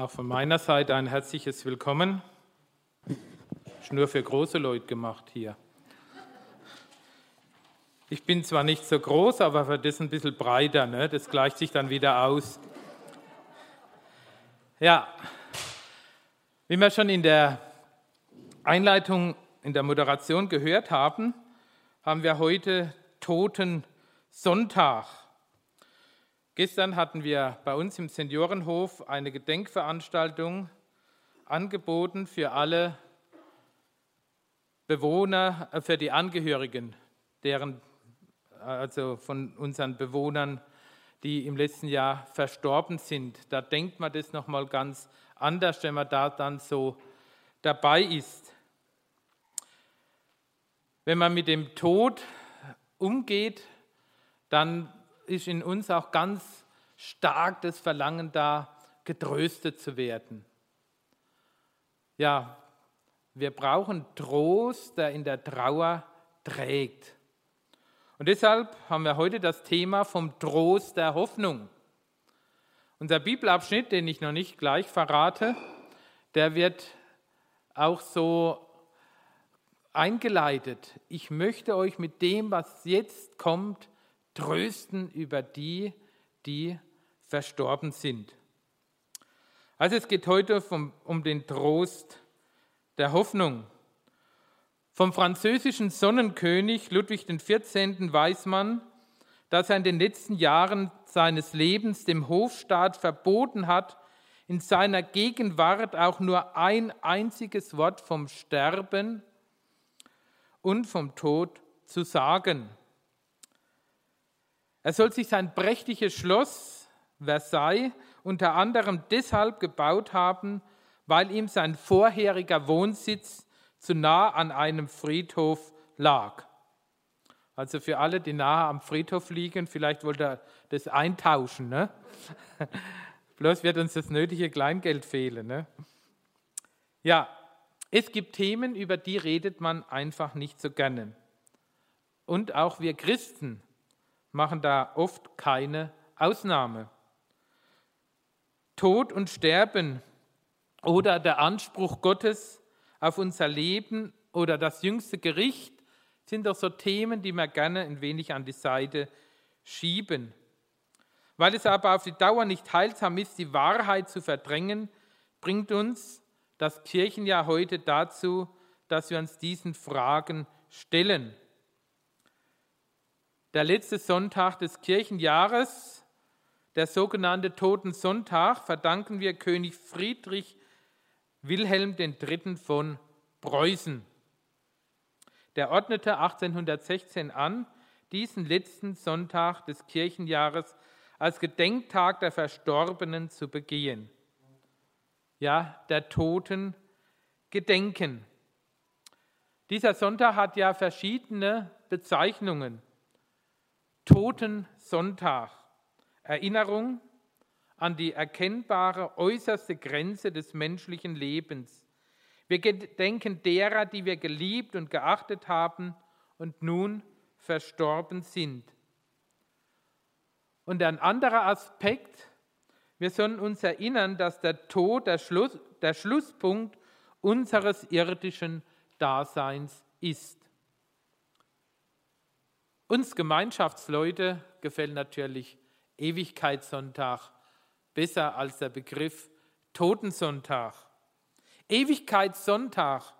Auch von meiner Seite ein herzliches Willkommen. Ist nur für große Leute gemacht hier. Ich bin zwar nicht so groß, aber für das ein bisschen breiter. Ne? Das gleicht sich dann wieder aus. Ja, wie wir schon in der Einleitung, in der Moderation gehört haben, haben wir heute Toten Sonntag. Gestern hatten wir bei uns im Seniorenhof eine Gedenkveranstaltung angeboten für alle Bewohner, äh, für die Angehörigen, deren, also von unseren Bewohnern, die im letzten Jahr verstorben sind. Da denkt man das nochmal ganz anders, wenn man da dann so dabei ist. Wenn man mit dem Tod umgeht, dann ist in uns auch ganz stark das Verlangen da, getröstet zu werden. Ja, wir brauchen Trost, der in der Trauer trägt. Und deshalb haben wir heute das Thema vom Trost der Hoffnung. Unser Bibelabschnitt, den ich noch nicht gleich verrate, der wird auch so eingeleitet. Ich möchte euch mit dem, was jetzt kommt, trösten über die, die verstorben sind. Also es geht heute vom, um den Trost der Hoffnung. Vom französischen Sonnenkönig Ludwig XIV. weiß man, dass er in den letzten Jahren seines Lebens dem Hofstaat verboten hat, in seiner Gegenwart auch nur ein einziges Wort vom Sterben und vom Tod zu sagen. Er soll sich sein prächtiges Schloss Versailles unter anderem deshalb gebaut haben, weil ihm sein vorheriger Wohnsitz zu nah an einem Friedhof lag. Also für alle, die nahe am Friedhof liegen, vielleicht wollte er das eintauschen. Ne? Bloß wird uns das nötige Kleingeld fehlen. Ne? Ja, es gibt Themen, über die redet man einfach nicht so gerne. Und auch wir Christen machen da oft keine Ausnahme. Tod und Sterben oder der Anspruch Gottes auf unser Leben oder das jüngste Gericht sind doch so Themen, die wir gerne ein wenig an die Seite schieben. Weil es aber auf die Dauer nicht heilsam ist, die Wahrheit zu verdrängen, bringt uns das Kirchenjahr heute dazu, dass wir uns diesen Fragen stellen. Der letzte Sonntag des Kirchenjahres, der sogenannte Totensonntag, verdanken wir König Friedrich Wilhelm III. von Preußen. Der ordnete 1816 an, diesen letzten Sonntag des Kirchenjahres als Gedenktag der Verstorbenen zu begehen. Ja, der Toten gedenken. Dieser Sonntag hat ja verschiedene Bezeichnungen. Totensonntag, Erinnerung an die erkennbare äußerste Grenze des menschlichen Lebens. Wir gedenken derer, die wir geliebt und geachtet haben und nun verstorben sind. Und ein anderer Aspekt, wir sollen uns erinnern, dass der Tod der, Schluss, der Schlusspunkt unseres irdischen Daseins ist. Uns Gemeinschaftsleute gefällt natürlich Ewigkeitssonntag besser als der Begriff Totensonntag. Ewigkeitssonntag,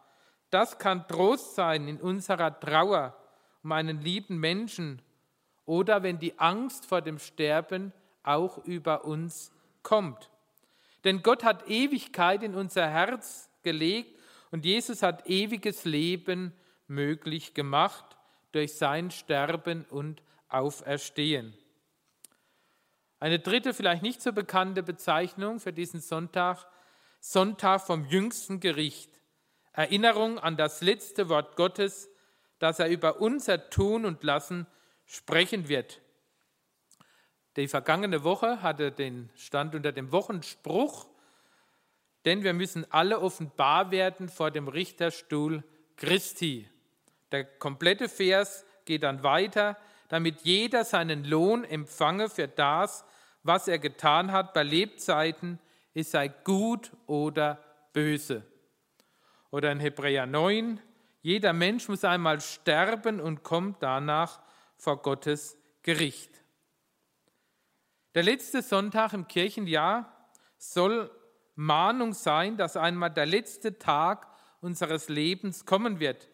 das kann Trost sein in unserer Trauer um einen lieben Menschen oder wenn die Angst vor dem Sterben auch über uns kommt. Denn Gott hat Ewigkeit in unser Herz gelegt und Jesus hat ewiges Leben möglich gemacht durch sein Sterben und Auferstehen. Eine dritte, vielleicht nicht so bekannte Bezeichnung für diesen Sonntag, Sonntag vom jüngsten Gericht. Erinnerung an das letzte Wort Gottes, das er über unser Tun und Lassen sprechen wird. Die vergangene Woche hatte den Stand unter dem Wochenspruch, denn wir müssen alle offenbar werden vor dem Richterstuhl Christi. Der komplette Vers geht dann weiter, damit jeder seinen Lohn empfange für das, was er getan hat bei Lebzeiten, es sei gut oder böse. Oder in Hebräer 9, jeder Mensch muss einmal sterben und kommt danach vor Gottes Gericht. Der letzte Sonntag im Kirchenjahr soll Mahnung sein, dass einmal der letzte Tag unseres Lebens kommen wird.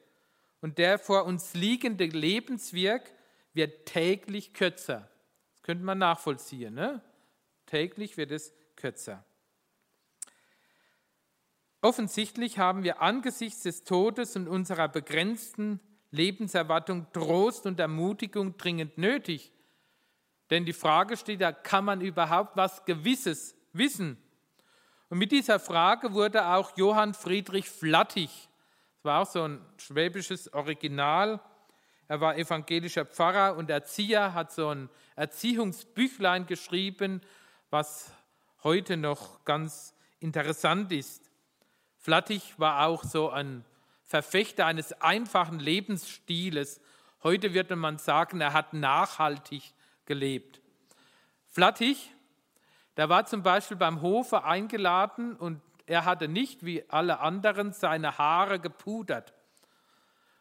Und der vor uns liegende Lebenswirk wird täglich kürzer. Das könnte man nachvollziehen. Ne? Täglich wird es kürzer. Offensichtlich haben wir angesichts des Todes und unserer begrenzten Lebenserwartung Trost und Ermutigung dringend nötig. Denn die Frage steht da, kann man überhaupt was Gewisses wissen? Und mit dieser Frage wurde auch Johann Friedrich Flattig, war auch so ein schwäbisches Original, er war evangelischer Pfarrer und Erzieher, hat so ein Erziehungsbüchlein geschrieben, was heute noch ganz interessant ist. Flattig war auch so ein Verfechter eines einfachen Lebensstiles. Heute würde man sagen, er hat nachhaltig gelebt. Flattig, der war zum Beispiel beim Hofe eingeladen und er hatte nicht wie alle anderen seine Haare gepudert.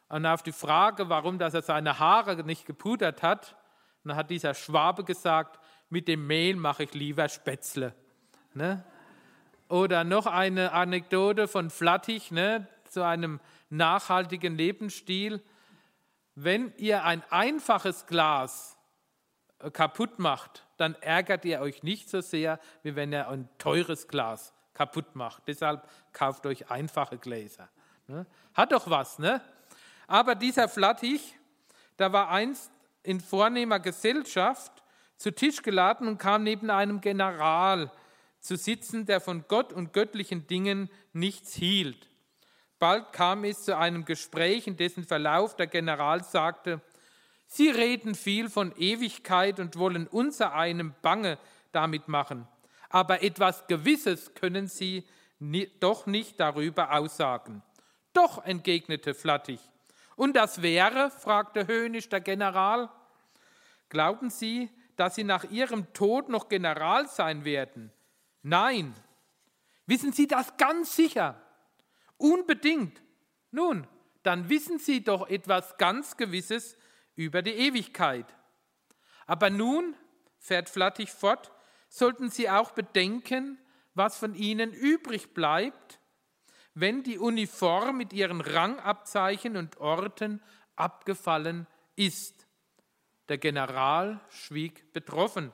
Und auf die Frage, warum dass er seine Haare nicht gepudert hat, dann hat dieser Schwabe gesagt, mit dem Mehl mache ich lieber Spätzle. Ne? Oder noch eine Anekdote von Flattig ne, zu einem nachhaltigen Lebensstil. Wenn ihr ein einfaches Glas äh, kaputt macht, dann ärgert ihr euch nicht so sehr, wie wenn ihr ein teures Glas kaputt macht. Deshalb kauft euch einfache Gläser. Ne? Hat doch was, ne? Aber dieser Flattig, da war einst in vornehmer Gesellschaft zu Tisch geladen und kam neben einem General zu sitzen, der von Gott und göttlichen Dingen nichts hielt. Bald kam es zu einem Gespräch, in dessen Verlauf der General sagte, Sie reden viel von Ewigkeit und wollen unser einem Bange damit machen, aber etwas Gewisses können Sie doch nicht darüber aussagen. Doch, entgegnete Flattig. Und das wäre, fragte höhnisch der General, glauben Sie, dass Sie nach Ihrem Tod noch General sein werden? Nein. Wissen Sie das ganz sicher? Unbedingt. Nun, dann wissen Sie doch etwas ganz Gewisses über die Ewigkeit. Aber nun, fährt Flattig fort, sollten Sie auch bedenken, was von Ihnen übrig bleibt, wenn die Uniform mit ihren Rangabzeichen und Orten abgefallen ist. Der General schwieg betroffen.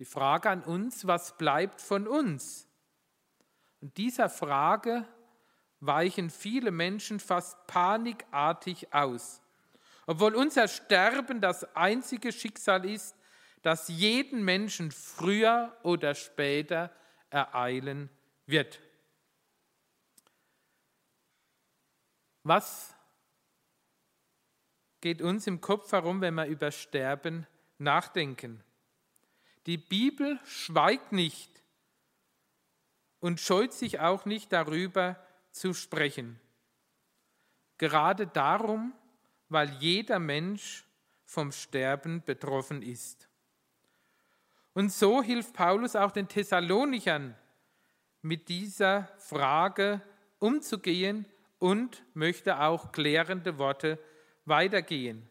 Die Frage an uns, was bleibt von uns? Und dieser Frage weichen viele Menschen fast panikartig aus. Obwohl unser Sterben das einzige Schicksal ist, das jeden Menschen früher oder später ereilen wird. Was geht uns im Kopf herum, wenn wir über Sterben nachdenken? Die Bibel schweigt nicht und scheut sich auch nicht darüber zu sprechen. Gerade darum, weil jeder Mensch vom Sterben betroffen ist. Und so hilft Paulus auch den Thessalonichern, mit dieser Frage umzugehen und möchte auch klärende Worte weitergehen,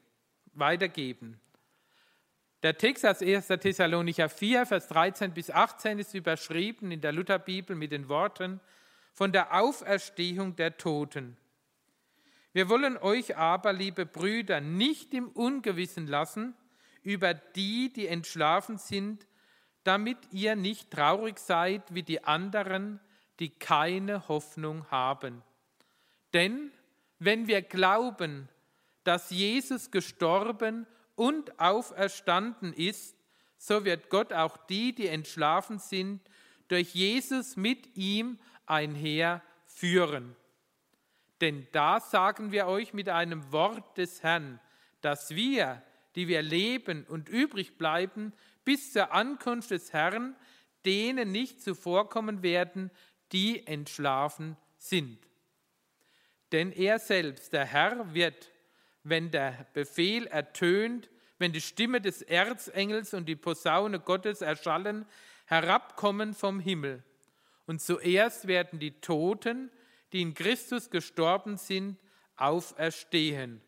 weitergeben. Der Text aus 1. Thessalonicher 4, Vers 13 bis 18 ist überschrieben in der Lutherbibel mit den Worten von der Auferstehung der Toten. Wir wollen euch aber, liebe Brüder, nicht im Ungewissen lassen über die, die entschlafen sind, damit ihr nicht traurig seid wie die anderen, die keine Hoffnung haben. Denn wenn wir glauben, dass Jesus gestorben und auferstanden ist, so wird Gott auch die, die entschlafen sind, durch Jesus mit ihm einherführen. Denn da sagen wir euch mit einem Wort des Herrn, dass wir, die wir leben und übrig bleiben, bis zur Ankunft des Herrn, denen nicht zuvorkommen werden, die entschlafen sind. Denn er selbst, der Herr, wird wenn der Befehl ertönt, wenn die Stimme des Erzengels und die Posaune Gottes erschallen, herabkommen vom Himmel. Und zuerst werden die Toten, die in Christus gestorben sind, auferstehen.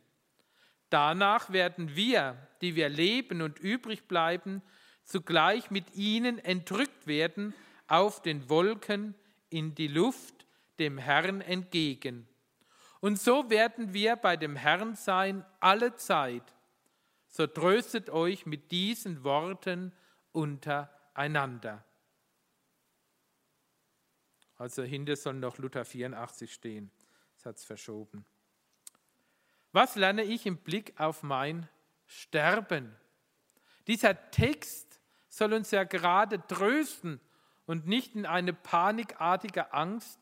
Danach werden wir, die wir leben und übrig bleiben, zugleich mit ihnen entrückt werden auf den Wolken in die Luft dem Herrn entgegen. Und so werden wir bei dem Herrn sein alle Zeit. So tröstet euch mit diesen Worten untereinander. Also hinter soll noch Luther 84 stehen. Das hat es verschoben. Was lerne ich im Blick auf mein Sterben? Dieser Text soll uns ja gerade trösten und nicht in eine panikartige Angst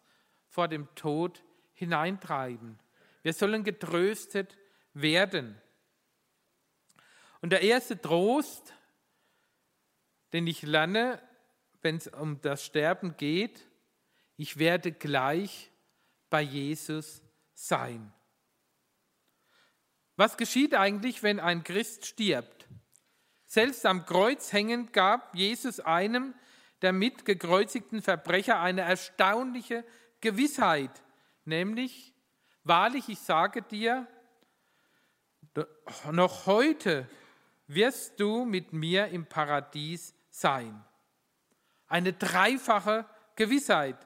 vor dem Tod hineintreiben. Wir sollen getröstet werden. Und der erste Trost, den ich lerne, wenn es um das Sterben geht, ich werde gleich bei Jesus sein. Was geschieht eigentlich, wenn ein Christ stirbt? Selbst am Kreuz hängend gab Jesus einem der mitgekreuzigten Verbrecher eine erstaunliche Gewissheit, nämlich, wahrlich, ich sage dir, noch heute wirst du mit mir im Paradies sein. Eine dreifache Gewissheit.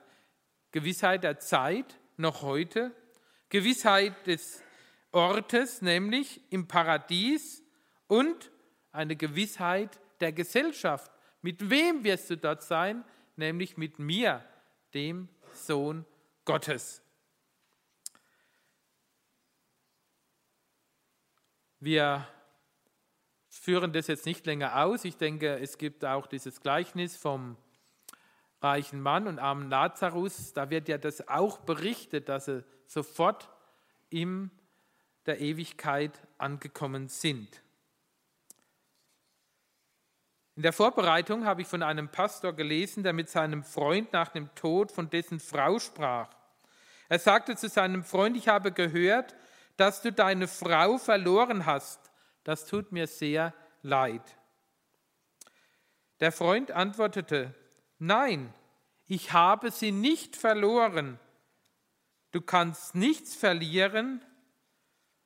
Gewissheit der Zeit, noch heute, Gewissheit des Ortes, nämlich im Paradies und eine Gewissheit der Gesellschaft. Mit wem wirst du dort sein? Nämlich mit mir, dem Sohn Gottes. Wir führen das jetzt nicht länger aus. Ich denke, es gibt auch dieses Gleichnis vom reichen Mann und armen Lazarus. Da wird ja das auch berichtet, dass sie sofort in der Ewigkeit angekommen sind. In der Vorbereitung habe ich von einem Pastor gelesen, der mit seinem Freund nach dem Tod von dessen Frau sprach. Er sagte zu seinem Freund, ich habe gehört, dass du deine Frau verloren hast. Das tut mir sehr leid. Der Freund antwortete, nein, ich habe sie nicht verloren. Du kannst nichts verlieren,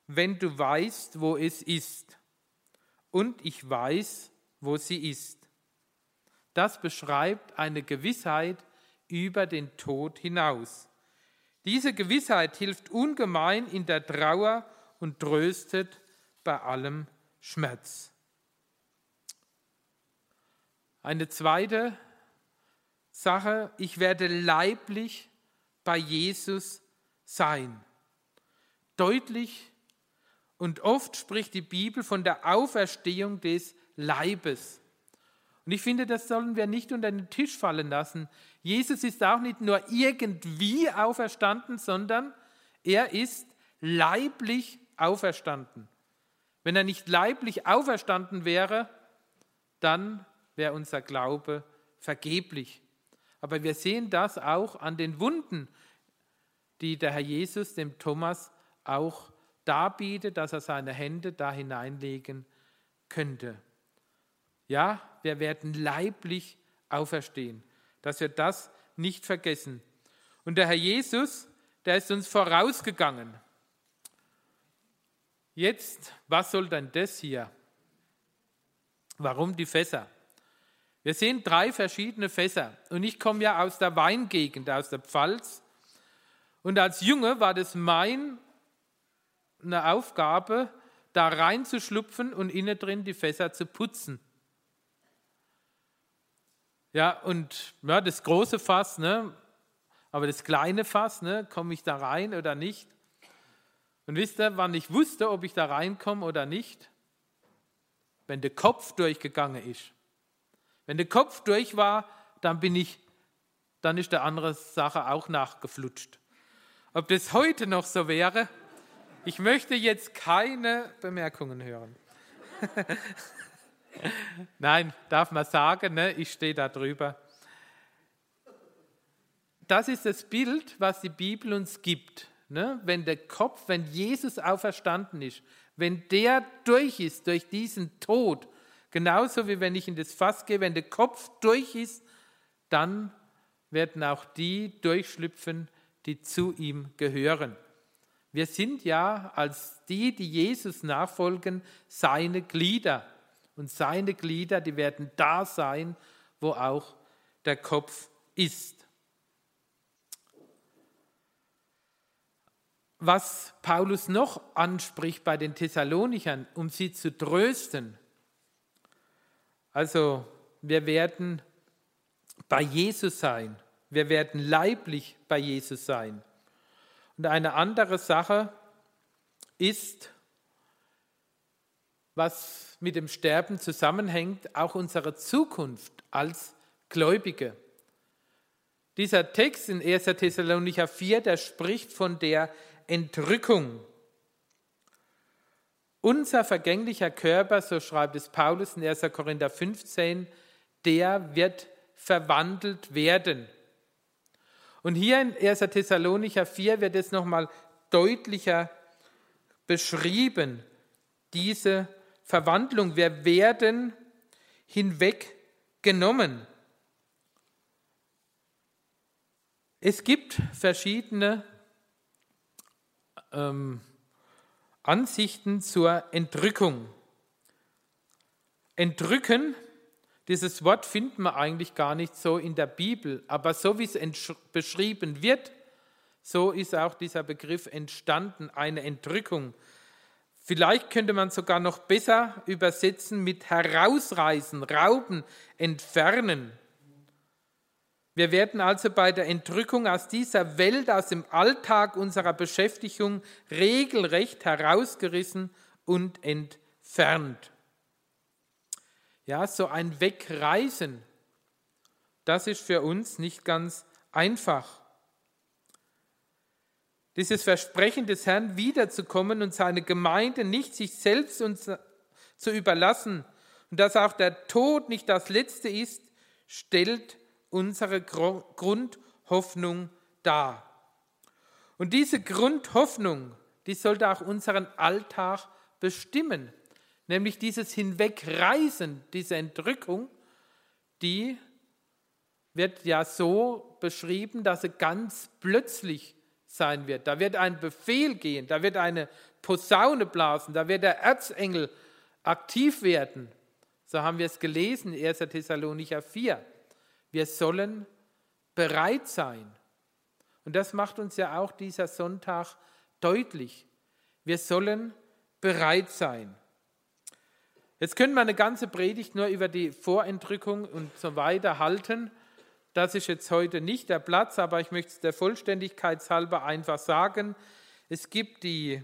wenn du weißt, wo es ist. Und ich weiß, wo sie ist. Das beschreibt eine Gewissheit über den Tod hinaus. Diese Gewissheit hilft ungemein in der Trauer und tröstet bei allem Schmerz. Eine zweite Sache, ich werde leiblich bei Jesus sein. Deutlich und oft spricht die Bibel von der Auferstehung des Leibes. Und ich finde, das sollen wir nicht unter den Tisch fallen lassen. Jesus ist auch nicht nur irgendwie auferstanden, sondern er ist leiblich auferstanden. Wenn er nicht leiblich auferstanden wäre, dann wäre unser Glaube vergeblich. Aber wir sehen das auch an den Wunden, die der Herr Jesus dem Thomas auch darbietet, dass er seine Hände da hineinlegen könnte. Ja, wir werden leiblich auferstehen, dass wir das nicht vergessen. Und der Herr Jesus, der ist uns vorausgegangen. Jetzt, was soll denn das hier? Warum die Fässer? Wir sehen drei verschiedene Fässer. Und ich komme ja aus der Weingegend, aus der Pfalz. Und als Junge war das meine Aufgabe, da reinzuschlupfen und innen drin die Fässer zu putzen. Ja, und ja, das große Fass, ne? aber das kleine Fass, ne? komme ich da rein oder nicht? Und wisst ihr, wann ich wusste, ob ich da reinkomme oder nicht? Wenn der Kopf durchgegangen ist. Wenn der Kopf durch war, dann bin ich, dann ist der andere Sache auch nachgeflutscht. Ob das heute noch so wäre, ich möchte jetzt keine Bemerkungen hören. Nein, darf man sagen, ne? ich stehe da drüber. Das ist das Bild, was die Bibel uns gibt. Ne? Wenn der Kopf, wenn Jesus auferstanden ist, wenn der durch ist, durch diesen Tod, genauso wie wenn ich in das Fass gehe, wenn der Kopf durch ist dann werden auch die durchschlüpfen, die zu ihm gehören. Wir sind ja als die, die Jesus nachfolgen, seine Glieder. Und seine Glieder, die werden da sein, wo auch der Kopf ist. Was Paulus noch anspricht bei den Thessalonichern, um sie zu trösten. Also wir werden bei Jesus sein. Wir werden leiblich bei Jesus sein. Und eine andere Sache ist, was mit dem Sterben zusammenhängt, auch unsere Zukunft als Gläubige. Dieser Text in 1. Thessalonicher 4, der spricht von der Entrückung. Unser vergänglicher Körper, so schreibt es Paulus in 1. Korinther 15, der wird verwandelt werden. Und hier in 1. Thessalonicher 4 wird es nochmal deutlicher beschrieben, diese Verwandlung. Wir werden hinweggenommen. Es gibt verschiedene ähm, Ansichten zur Entrückung. Entrücken dieses Wort finden wir eigentlich gar nicht so in der Bibel, aber so wie es beschrieben wird, so ist auch dieser Begriff entstanden, eine Entrückung. Vielleicht könnte man sogar noch besser übersetzen mit herausreißen, rauben, entfernen. Wir werden also bei der Entrückung aus dieser Welt, aus dem Alltag unserer Beschäftigung regelrecht herausgerissen und entfernt. Ja, so ein Wegreisen, das ist für uns nicht ganz einfach. Dieses Versprechen des Herrn, wiederzukommen und seine Gemeinde nicht sich selbst uns zu überlassen und dass auch der Tod nicht das Letzte ist, stellt unsere Grundhoffnung dar. Und diese Grundhoffnung, die sollte auch unseren Alltag bestimmen nämlich dieses Hinwegreisen, diese Entrückung, die wird ja so beschrieben, dass sie ganz plötzlich sein wird. Da wird ein Befehl gehen, da wird eine Posaune blasen, da wird der Erzengel aktiv werden. So haben wir es gelesen, 1. Thessalonicher 4. Wir sollen bereit sein. Und das macht uns ja auch dieser Sonntag deutlich. Wir sollen bereit sein. Jetzt können wir eine ganze Predigt nur über die Vorentrückung und so weiter halten. Das ist jetzt heute nicht der Platz, aber ich möchte es der Vollständigkeit halber einfach sagen. Es gibt die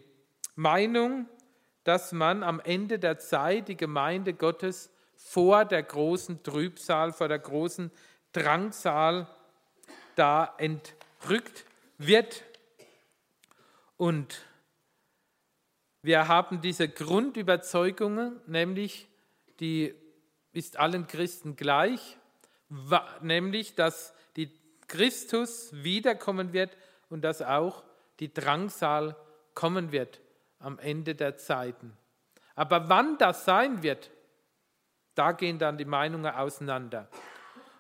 Meinung, dass man am Ende der Zeit die Gemeinde Gottes vor der großen Trübsal, vor der großen Drangsal da entrückt wird. Und wir haben diese Grundüberzeugungen, nämlich die ist allen Christen gleich, nämlich dass die Christus wiederkommen wird und dass auch die Drangsal kommen wird am Ende der Zeiten. Aber wann das sein wird, da gehen dann die Meinungen auseinander.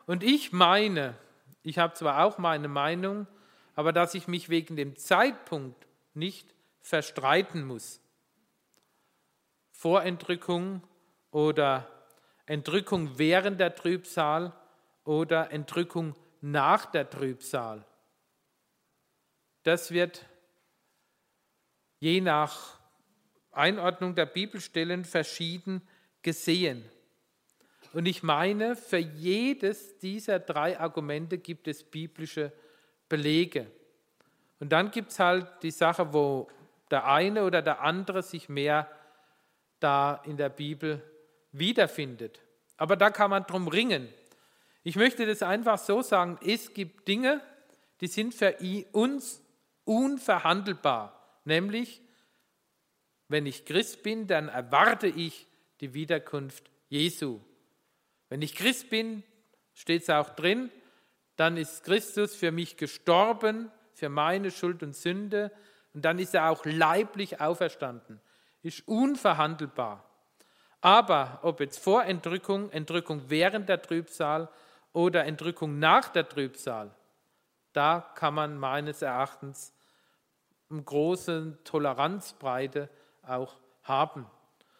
Und ich meine, ich habe zwar auch meine Meinung, aber dass ich mich wegen dem Zeitpunkt nicht verstreiten muss. Vorentrückung oder Entrückung während der Trübsal oder Entrückung nach der Trübsal. Das wird je nach Einordnung der Bibelstellen verschieden gesehen. Und ich meine, für jedes dieser drei Argumente gibt es biblische Belege. Und dann gibt es halt die Sache, wo der eine oder der andere sich mehr da in der Bibel wiederfindet. Aber da kann man drum ringen. Ich möchte das einfach so sagen, es gibt Dinge, die sind für uns unverhandelbar. Nämlich, wenn ich Christ bin, dann erwarte ich die Wiederkunft Jesu. Wenn ich Christ bin, steht es auch drin, dann ist Christus für mich gestorben, für meine Schuld und Sünde, und dann ist er auch leiblich auferstanden ist unverhandelbar. Aber ob jetzt vor Entrückung, Entrückung während der Trübsal oder Entrückung nach der Trübsal, da kann man meines Erachtens eine große Toleranzbreite auch haben.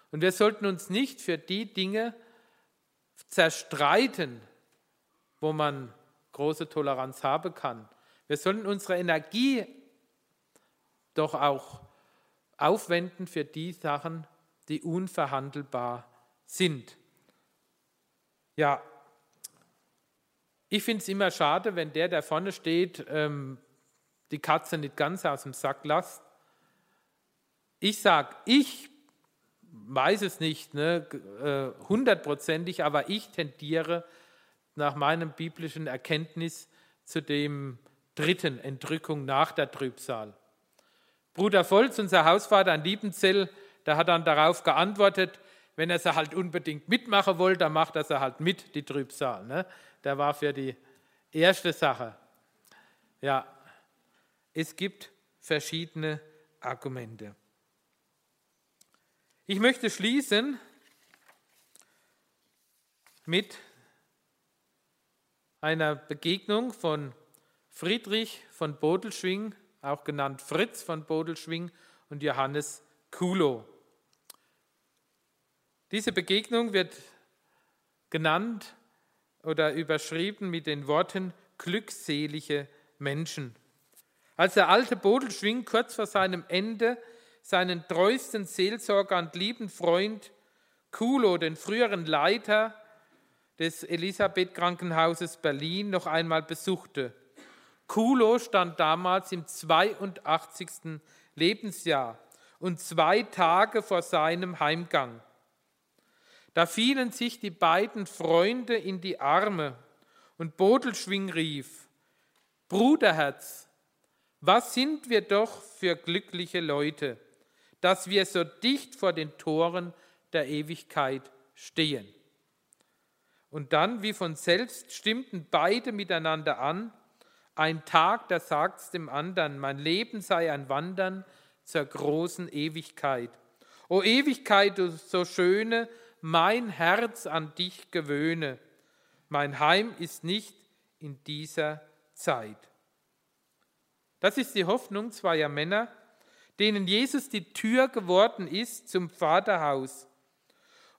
Und wir sollten uns nicht für die Dinge zerstreiten, wo man große Toleranz haben kann. Wir sollten unsere Energie doch auch aufwenden für die Sachen, die unverhandelbar sind. Ja, ich finde es immer schade, wenn der, der vorne steht, ähm, die Katze nicht ganz aus dem Sack lässt. Ich sage, ich weiß es nicht ne, äh, hundertprozentig, aber ich tendiere nach meinem biblischen Erkenntnis zu dem dritten Entrückung nach der Trübsal. Bruder Volz, unser Hausvater in Liebenzell, der hat dann darauf geantwortet, wenn er sie halt unbedingt mitmachen wollte, dann macht er sie halt mit, die Trübsal. Ne? Der war für die erste Sache. Ja, es gibt verschiedene Argumente. Ich möchte schließen mit einer Begegnung von Friedrich von Bodelschwing, auch genannt Fritz von Bodelschwing und Johannes Kulo. Diese Begegnung wird genannt oder überschrieben mit den Worten glückselige Menschen. Als der alte Bodelschwing kurz vor seinem Ende seinen treuesten Seelsorger und lieben Freund Kulo, den früheren Leiter des Elisabeth Krankenhauses Berlin, noch einmal besuchte. Kulo stand damals im 82. Lebensjahr und zwei Tage vor seinem Heimgang. Da fielen sich die beiden Freunde in die Arme und Bodelschwing rief, Bruderherz, was sind wir doch für glückliche Leute, dass wir so dicht vor den Toren der Ewigkeit stehen. Und dann, wie von selbst, stimmten beide miteinander an, ein Tag, da sagt's dem anderen, mein Leben sei ein Wandern zur großen Ewigkeit. O Ewigkeit, du so schöne, mein Herz an dich gewöhne. Mein Heim ist nicht in dieser Zeit. Das ist die Hoffnung zweier Männer, denen Jesus die Tür geworden ist zum Vaterhaus.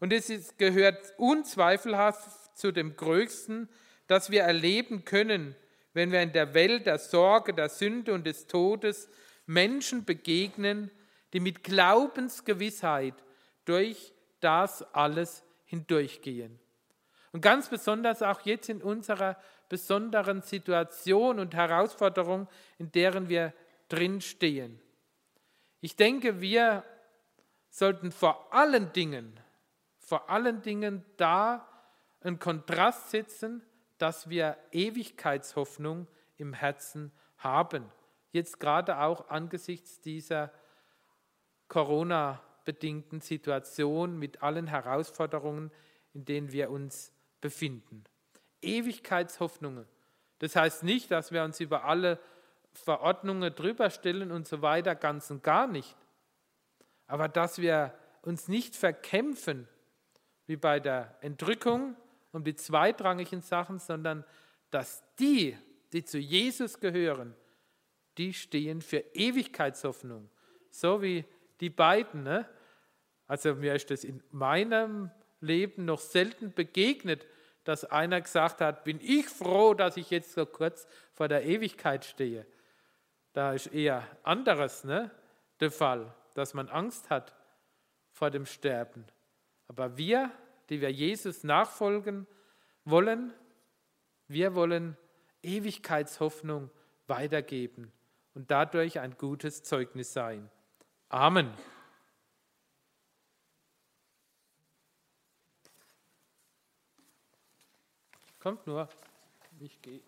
Und es ist, gehört unzweifelhaft zu dem Größten, das wir erleben können, wenn wir in der Welt der Sorge, der Sünde und des Todes Menschen begegnen, die mit Glaubensgewissheit durch das alles hindurchgehen. Und ganz besonders auch jetzt in unserer besonderen Situation und Herausforderung, in deren wir drin stehen. Ich denke, wir sollten vor allen Dingen, vor allen Dingen da einen Kontrast setzen, dass wir Ewigkeitshoffnung im Herzen haben. Jetzt gerade auch angesichts dieser Corona- bedingten Situation mit allen Herausforderungen, in denen wir uns befinden. Ewigkeitshoffnungen. Das heißt nicht, dass wir uns über alle Verordnungen drüber stellen und so weiter, ganz und gar nicht. Aber dass wir uns nicht verkämpfen, wie bei der Entrückung um die zweitrangigen Sachen, sondern dass die, die zu Jesus gehören, die stehen für Ewigkeitshoffnung. So wie die beiden, ne? Also mir ist das in meinem Leben noch selten begegnet, dass einer gesagt hat, bin ich froh, dass ich jetzt so kurz vor der Ewigkeit stehe. Da ist eher anderes ne, der Fall, dass man Angst hat vor dem Sterben. Aber wir, die wir Jesus nachfolgen wollen, wir wollen Ewigkeitshoffnung weitergeben und dadurch ein gutes Zeugnis sein. Amen. Kommt nur, ich gehe.